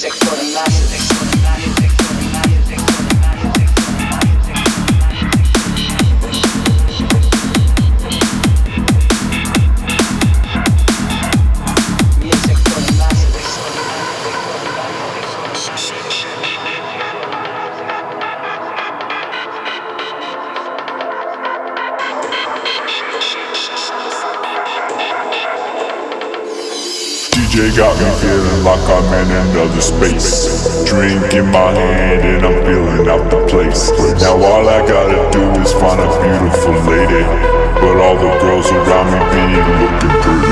music for the masses. DJ got me feeling like I'm in another space. Drink in my hand and I'm feeling out the place. Now all I gotta do is find a beautiful lady. But all the girls around me be looking pretty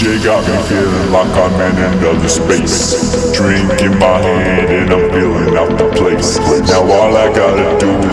DJ got me feeling like I'm in another space. Drink in my hand and I'm feeling out the place. Now all I gotta do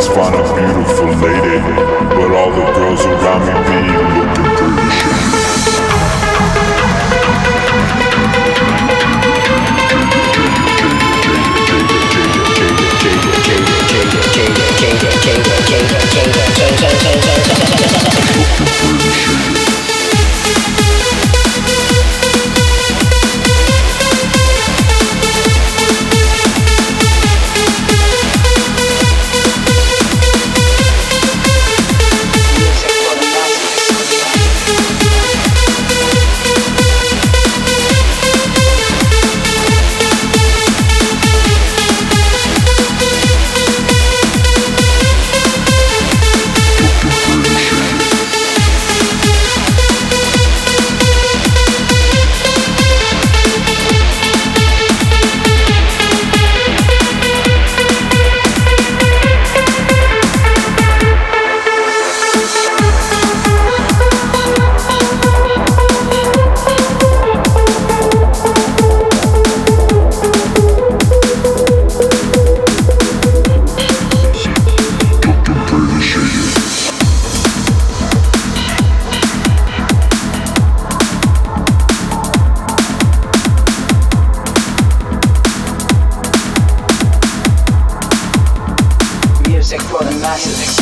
music for the masses.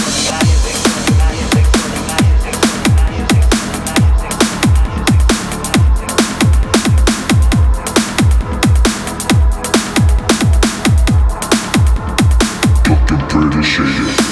Shady.